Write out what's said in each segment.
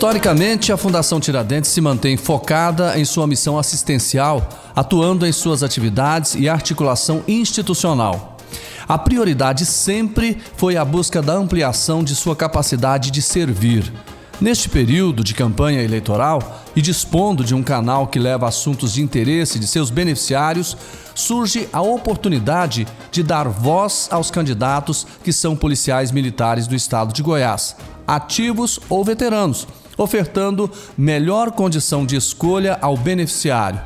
Historicamente, a Fundação Tiradentes se mantém focada em sua missão assistencial, atuando em suas atividades e articulação institucional. A prioridade sempre foi a busca da ampliação de sua capacidade de servir. Neste período de campanha eleitoral e dispondo de um canal que leva assuntos de interesse de seus beneficiários, surge a oportunidade de dar voz aos candidatos que são policiais militares do estado de Goiás, ativos ou veteranos, ofertando melhor condição de escolha ao beneficiário.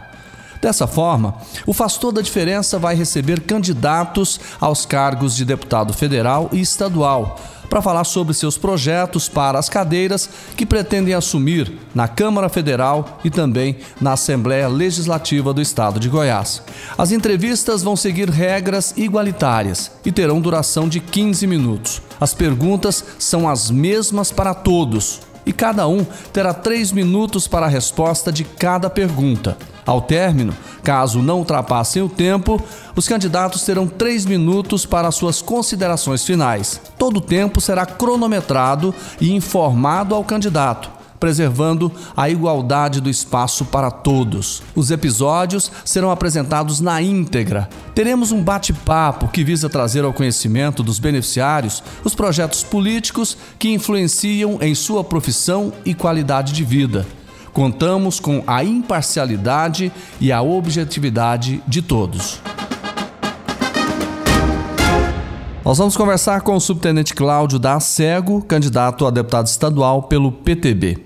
Dessa forma, o Faz Toda a Diferença vai receber candidatos aos cargos de deputado federal e estadual para falar sobre seus projetos para as cadeiras que pretendem assumir na Câmara Federal e também na Assembleia Legislativa do Estado de Goiás. As entrevistas vão seguir regras igualitárias e terão duração de 15 minutos. As perguntas são as mesmas para todos e cada um terá três minutos para a resposta de cada pergunta. Ao término, caso não ultrapassem o tempo, os candidatos terão três minutos para suas considerações finais. Todo o tempo será cronometrado e informado ao candidato preservando a igualdade do espaço para todos. Os episódios serão apresentados na íntegra. Teremos um bate-papo que visa trazer ao conhecimento dos beneficiários os projetos políticos que influenciam em sua profissão e qualidade de vida. Contamos com a imparcialidade e a objetividade de todos. Nós vamos conversar com o subtenente Cláudio da Cego, candidato a deputado estadual pelo PTB.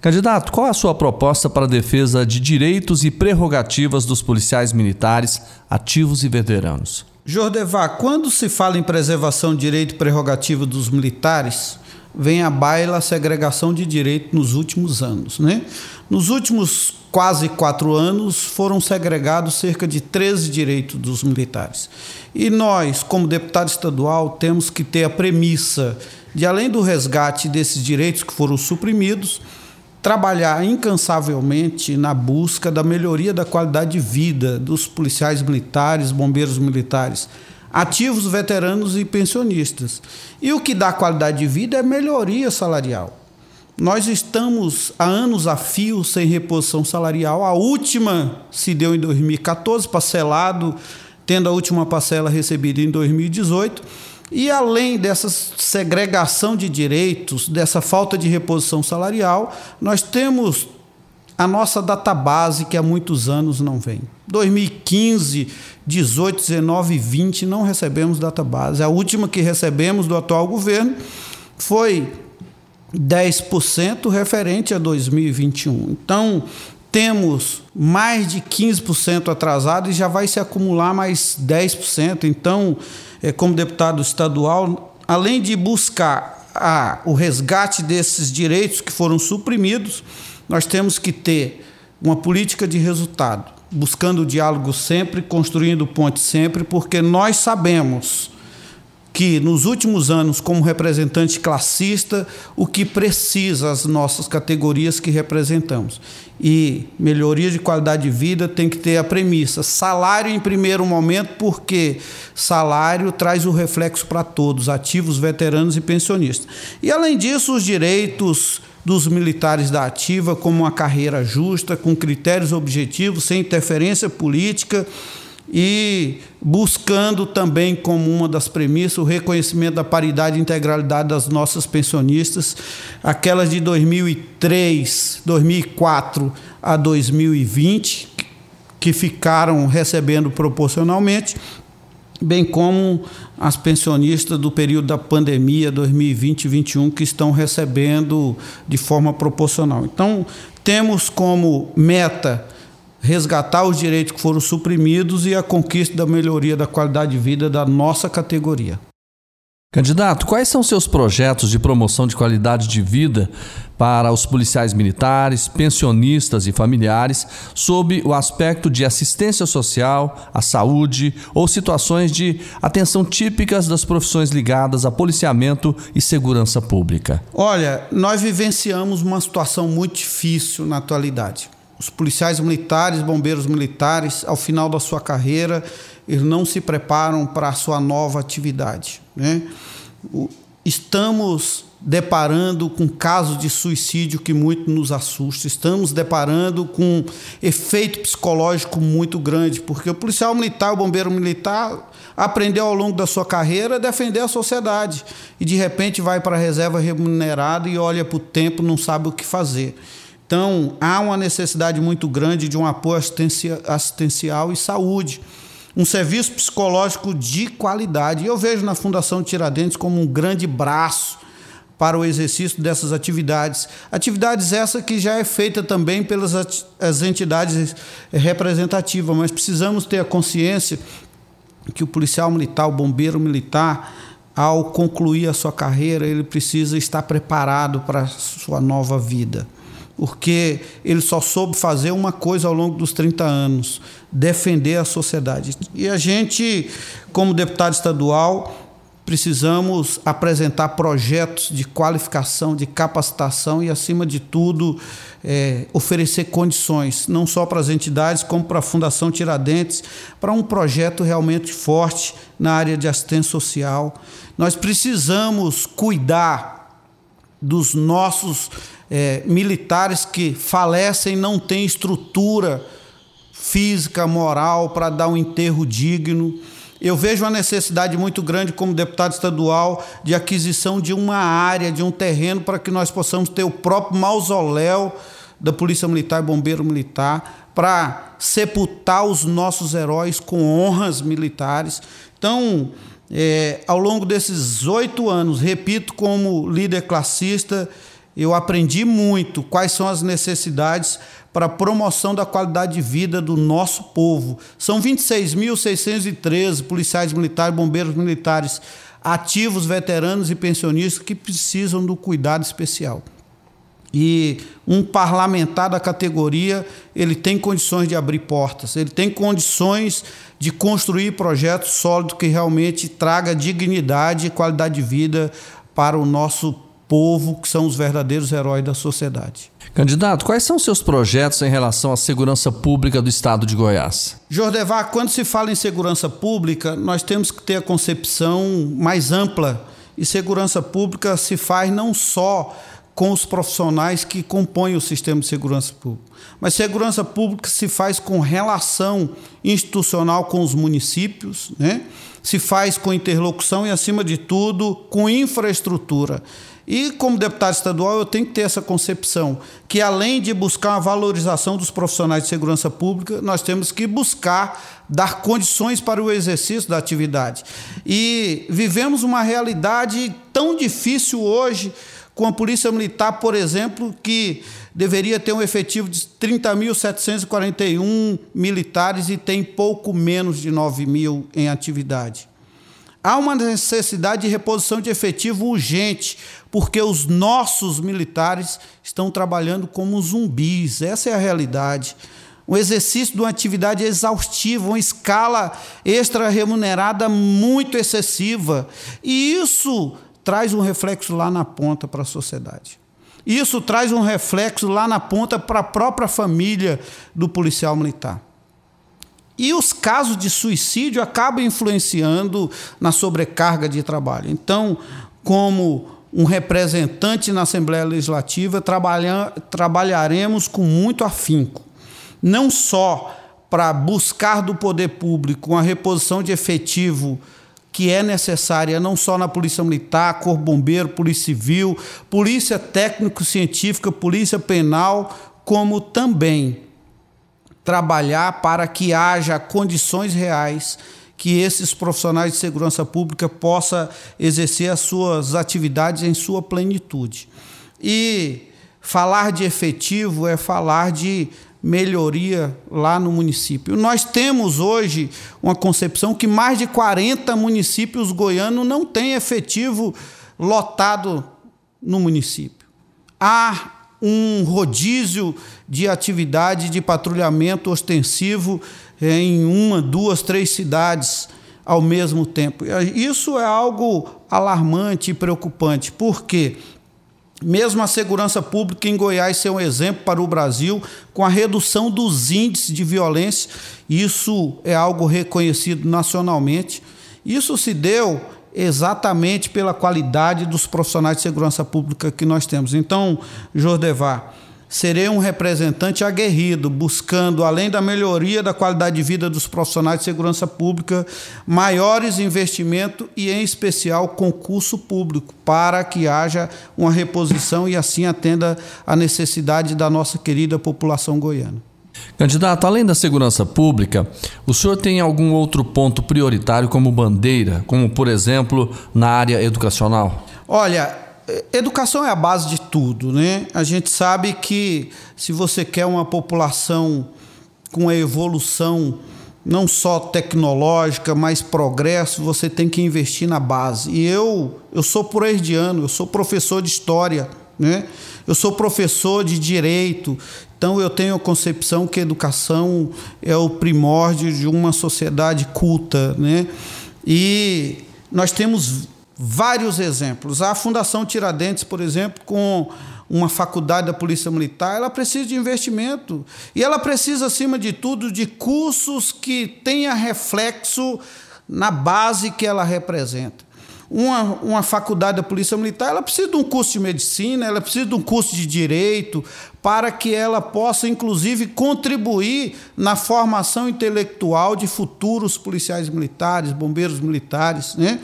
Candidato, qual é a sua proposta para a defesa de direitos e prerrogativas dos policiais militares ativos e veteranos? Jordevar, quando se fala em preservação de direito e prerrogativa dos militares, vem à baila a segregação de direito nos últimos anos. Né? Nos últimos quase quatro anos, foram segregados cerca de 13 direitos dos militares. E nós, como deputado estadual, temos que ter a premissa de, além do resgate desses direitos que foram suprimidos, trabalhar incansavelmente na busca da melhoria da qualidade de vida dos policiais militares, bombeiros militares, ativos, veteranos e pensionistas. E o que dá qualidade de vida é melhoria salarial. Nós estamos há anos a fio sem reposição salarial. A última se deu em 2014, parcelado, tendo a última parcela recebida em 2018 e além dessa segregação de direitos, dessa falta de reposição salarial, nós temos a nossa database que há muitos anos não vem. 2015, 18, 19 e 20 não recebemos database. A última que recebemos do atual governo foi 10% referente a 2021. Então, temos mais de 15% atrasado e já vai se acumular mais 10%. Então, é, como deputado estadual, além de buscar a, o resgate desses direitos que foram suprimidos, nós temos que ter uma política de resultado, buscando o diálogo sempre, construindo ponte sempre, porque nós sabemos que nos últimos anos, como representante classista, o que precisa as nossas categorias que representamos. E melhoria de qualidade de vida tem que ter a premissa: salário em primeiro momento, porque salário traz o reflexo para todos, ativos, veteranos e pensionistas. E além disso, os direitos dos militares da ativa, como uma carreira justa, com critérios objetivos, sem interferência política e buscando também como uma das premissas o reconhecimento da paridade e integralidade das nossas pensionistas, aquelas de 2003, 2004 a 2020, que ficaram recebendo proporcionalmente, bem como as pensionistas do período da pandemia 2020-21 que estão recebendo de forma proporcional. Então, temos como meta resgatar os direitos que foram suprimidos e a conquista da melhoria da qualidade de vida da nossa categoria. Candidato, quais são seus projetos de promoção de qualidade de vida para os policiais militares, pensionistas e familiares, sob o aspecto de assistência social, a saúde ou situações de atenção típicas das profissões ligadas a policiamento e segurança pública? Olha, nós vivenciamos uma situação muito difícil na atualidade. Os policiais militares, bombeiros militares, ao final da sua carreira, eles não se preparam para a sua nova atividade. Né? estamos deparando com casos de suicídio que muito nos assusta. Estamos deparando com efeito psicológico muito grande, porque o policial militar, o bombeiro militar, aprendeu ao longo da sua carreira a defender a sociedade e de repente vai para a reserva remunerada e olha para o tempo, não sabe o que fazer. Então, há uma necessidade muito grande de um apoio assistencial e saúde um serviço psicológico de qualidade. Eu vejo na Fundação Tiradentes como um grande braço para o exercício dessas atividades. Atividades essa que já é feita também pelas as entidades representativas, mas precisamos ter a consciência que o policial militar, o bombeiro militar, ao concluir a sua carreira, ele precisa estar preparado para a sua nova vida. Porque ele só soube fazer uma coisa ao longo dos 30 anos: defender a sociedade. E a gente, como deputado estadual, precisamos apresentar projetos de qualificação, de capacitação e, acima de tudo, é, oferecer condições, não só para as entidades, como para a Fundação Tiradentes, para um projeto realmente forte na área de assistência social. Nós precisamos cuidar dos nossos é, militares que falecem, não têm estrutura física, moral para dar um enterro digno eu vejo uma necessidade muito grande, como deputado estadual, de aquisição de uma área, de um terreno, para que nós possamos ter o próprio mausoléu da Polícia Militar e Bombeiro Militar, para sepultar os nossos heróis com honras militares. Então, é, ao longo desses oito anos, repito, como líder classista, eu aprendi muito quais são as necessidades para a promoção da qualidade de vida do nosso povo. São 26.613 policiais militares, bombeiros militares ativos, veteranos e pensionistas que precisam do cuidado especial. E um parlamentar da categoria, ele tem condições de abrir portas, ele tem condições de construir projetos sólidos que realmente traga dignidade e qualidade de vida para o nosso povo, que são os verdadeiros heróis da sociedade. Candidato, quais são os seus projetos em relação à segurança pública do estado de Goiás? Jordevar, quando se fala em segurança pública, nós temos que ter a concepção mais ampla. E segurança pública se faz não só com os profissionais que compõem o sistema de segurança pública, mas segurança pública se faz com relação institucional com os municípios, né? se faz com interlocução e, acima de tudo, com infraestrutura. E, como deputado estadual, eu tenho que ter essa concepção que, além de buscar uma valorização dos profissionais de segurança pública, nós temos que buscar dar condições para o exercício da atividade. E vivemos uma realidade tão difícil hoje com a Polícia Militar, por exemplo, que deveria ter um efetivo de 30.741 militares e tem pouco menos de 9 mil em atividade. Há uma necessidade de reposição de efetivo urgente, porque os nossos militares estão trabalhando como zumbis. Essa é a realidade. Um exercício de uma atividade exaustiva, uma escala extra remunerada muito excessiva. E isso traz um reflexo lá na ponta para a sociedade. Isso traz um reflexo lá na ponta para a própria família do policial militar. E os casos de suicídio acabam influenciando na sobrecarga de trabalho. Então, como um representante na Assembleia Legislativa, trabalha, trabalharemos com muito afinco, não só para buscar do poder público uma reposição de efetivo que é necessária não só na Polícia Militar, Corpo Bombeiro, Polícia Civil, Polícia Técnico-Científica, Polícia Penal, como também trabalhar para que haja condições reais que esses profissionais de segurança pública possam exercer as suas atividades em sua plenitude. E falar de efetivo é falar de melhoria lá no município. Nós temos hoje uma concepção que mais de 40 municípios goianos não têm efetivo lotado no município. Há um rodízio de atividade de patrulhamento ostensivo em uma, duas, três cidades ao mesmo tempo. Isso é algo alarmante e preocupante, porque mesmo a segurança pública em Goiás ser um exemplo para o Brasil, com a redução dos índices de violência, isso é algo reconhecido nacionalmente. Isso se deu exatamente pela qualidade dos profissionais de segurança pública que nós temos. Então, Jordevar, serei um representante aguerrido, buscando, além da melhoria da qualidade de vida dos profissionais de segurança pública, maiores investimentos e, em especial, concurso público, para que haja uma reposição e assim atenda a necessidade da nossa querida população goiana. Candidato, além da segurança pública, o senhor tem algum outro ponto prioritário como bandeira, como por exemplo na área educacional? Olha, educação é a base de tudo, né? A gente sabe que se você quer uma população com a evolução não só tecnológica, mas progresso, você tem que investir na base. E eu, eu sou ano, eu sou professor de história, né? Eu sou professor de direito, então eu tenho a concepção que a educação é o primórdio de uma sociedade culta, né? E nós temos vários exemplos. A Fundação Tiradentes, por exemplo, com uma faculdade da Polícia Militar, ela precisa de investimento. E ela precisa, acima de tudo, de cursos que tenha reflexo na base que ela representa uma, uma faculdade da Polícia Militar, ela precisa de um curso de medicina, ela precisa de um curso de direito, para que ela possa, inclusive, contribuir na formação intelectual de futuros policiais militares, bombeiros militares. Né?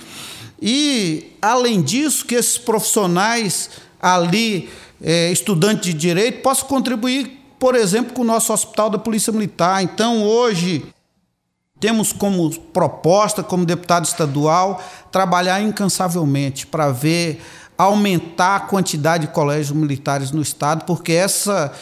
E, além disso, que esses profissionais ali, é, estudantes de direito, possam contribuir, por exemplo, com o nosso hospital da Polícia Militar. Então, hoje temos como proposta, como deputado estadual, trabalhar incansavelmente para ver aumentar a quantidade de colégios militares no estado, porque essa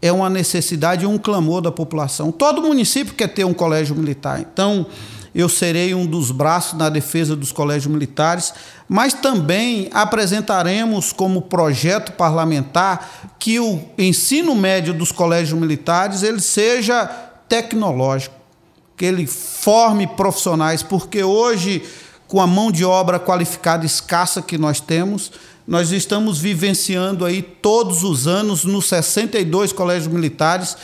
é uma necessidade um clamor da população. Todo município quer ter um colégio militar. Então, eu serei um dos braços na defesa dos colégios militares, mas também apresentaremos como projeto parlamentar que o ensino médio dos colégios militares ele seja tecnológico que ele forme profissionais, porque hoje, com a mão de obra qualificada escassa que nós temos, nós estamos vivenciando aí todos os anos, nos 62 colégios militares,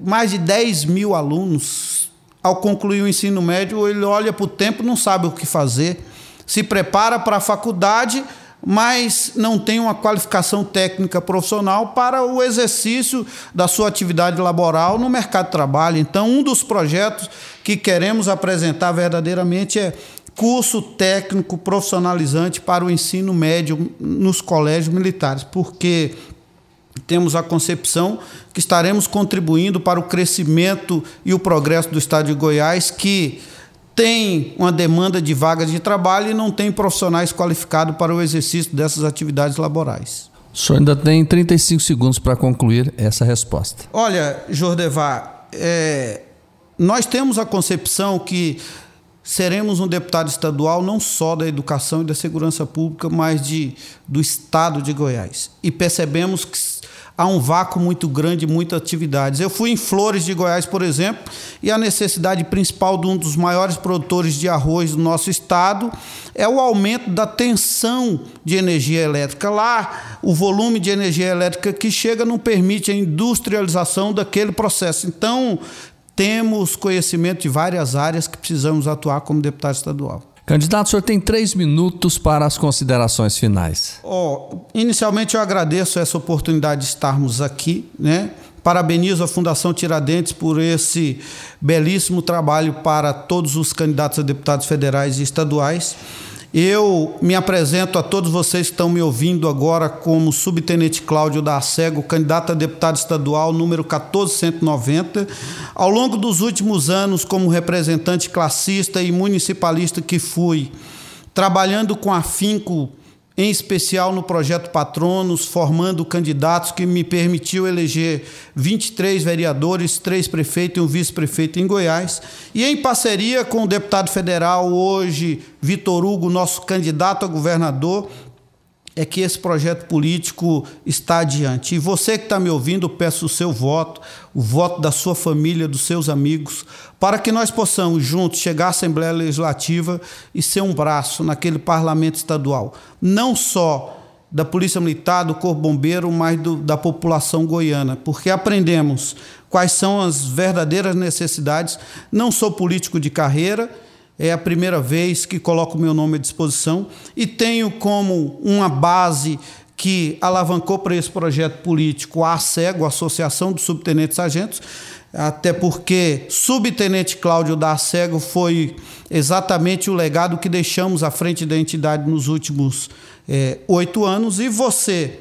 mais de 10 mil alunos. Ao concluir o ensino médio, ele olha para o tempo, não sabe o que fazer, se prepara para a faculdade mas não tem uma qualificação técnica profissional para o exercício da sua atividade laboral no mercado de trabalho. Então, um dos projetos que queremos apresentar verdadeiramente é curso técnico profissionalizante para o ensino médio nos colégios militares, porque temos a concepção que estaremos contribuindo para o crescimento e o progresso do estado de Goiás, que tem uma demanda de vagas de trabalho e não tem profissionais qualificados para o exercício dessas atividades laborais. O senhor ainda tem 35 segundos para concluir essa resposta. Olha, Jordevar, é, nós temos a concepção que seremos um deputado estadual não só da educação e da segurança pública, mas de, do estado de Goiás. E percebemos que há um vácuo muito grande, muitas atividades. Eu fui em Flores de Goiás, por exemplo, e a necessidade principal de um dos maiores produtores de arroz do nosso estado é o aumento da tensão de energia elétrica. Lá, o volume de energia elétrica que chega não permite a industrialização daquele processo. Então, temos conhecimento de várias áreas que precisamos atuar como deputado estadual. Candidato, o senhor tem três minutos para as considerações finais. Oh, inicialmente, eu agradeço essa oportunidade de estarmos aqui, né? Parabenizo a Fundação Tiradentes por esse belíssimo trabalho para todos os candidatos a deputados federais e estaduais. Eu me apresento a todos vocês que estão me ouvindo agora como subtenente Cláudio da Acego, candidato a deputado estadual número 1490. Ao longo dos últimos anos, como representante classista e municipalista que fui, trabalhando com afinco em especial no projeto Patronos, formando candidatos que me permitiu eleger 23 vereadores, três prefeitos e um vice-prefeito em Goiás, e em parceria com o deputado federal, hoje Vitor Hugo, nosso candidato a governador, é que esse projeto político está adiante. E você que está me ouvindo, peço o seu voto, o voto da sua família, dos seus amigos, para que nós possamos juntos chegar à Assembleia Legislativa e ser um braço naquele parlamento estadual, não só da Polícia Militar, do Corpo Bombeiro, mas do, da população goiana, porque aprendemos quais são as verdadeiras necessidades. Não sou político de carreira, É a primeira vez que coloco meu nome à disposição e tenho como uma base que alavancou para esse projeto político a ASEGO, Associação dos Subtenentes Sargentos, até porque subtenente Cláudio da ASEGO foi exatamente o legado que deixamos à frente da entidade nos últimos é, oito anos. E você,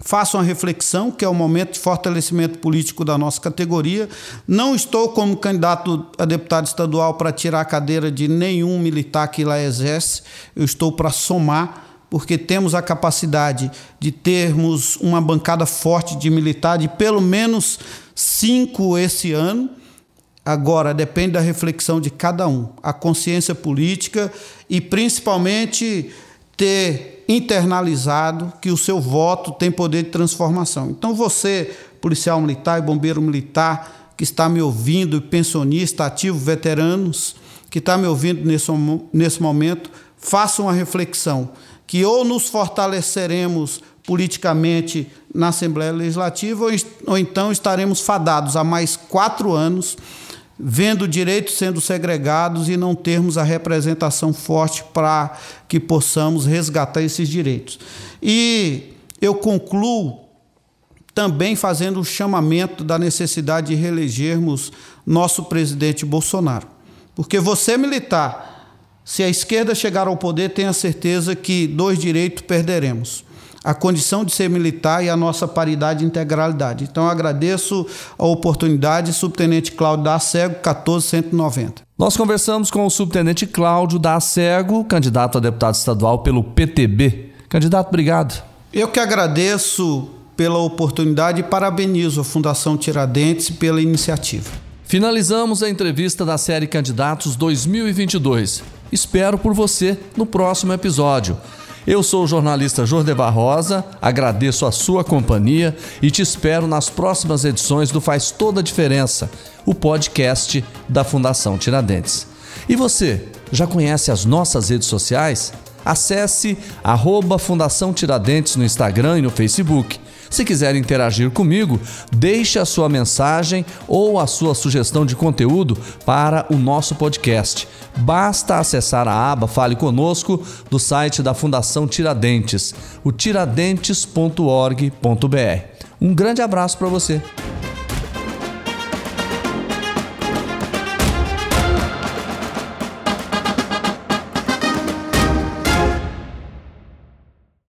faça uma reflexão, que é o momento de fortalecimento político da nossa categoria. Não estou como candidato a deputado estadual para tirar a cadeira de nenhum militar que lá exerce, eu estou para somar porque temos a capacidade de termos uma bancada forte de militar, de pelo menos cinco esse ano. Agora, depende da reflexão de cada um, a consciência política e principalmente ter internalizado que o seu voto tem poder de transformação. Então, você, policial militar e bombeiro militar, que está me ouvindo, pensionista, ativo, veteranos, que está me ouvindo nesse, nesse momento, faça uma reflexão que ou nos fortaleceremos politicamente na Assembleia Legislativa ou, ou então estaremos fadados a mais quatro anos vendo direitos sendo segregados e não termos a representação forte para que possamos resgatar esses direitos. E eu concluo também fazendo o chamamento da necessidade de reelegermos nosso presidente Bolsonaro. Porque você, militar, se a esquerda chegar ao poder, tenha certeza que dois direitos perderemos a condição de ser militar e a nossa paridade e integralidade. Então, agradeço a oportunidade, subtenente Cláudio da Cego, 14190. Nós conversamos com o subtenente Cláudio da Cego, candidato a deputado estadual pelo PTB. Candidato, obrigado. Eu que agradeço pela oportunidade e parabenizo a Fundação Tiradentes pela iniciativa. Finalizamos a entrevista da série Candidatos 2022. Espero por você no próximo episódio. Eu sou o jornalista Jordevar Rosa, agradeço a sua companhia e te espero nas próximas edições do Faz Toda a Diferença, o podcast da Fundação Tiradentes. E você, já conhece as nossas redes sociais? Acesse arroba Fundação Tiradentes no Instagram e no Facebook se quiser interagir comigo, deixe a sua mensagem ou a sua sugestão de conteúdo para o nosso podcast. Basta acessar a aba Fale Conosco do site da Fundação Tiradentes, o tiradentes.org.br. Um grande abraço para você.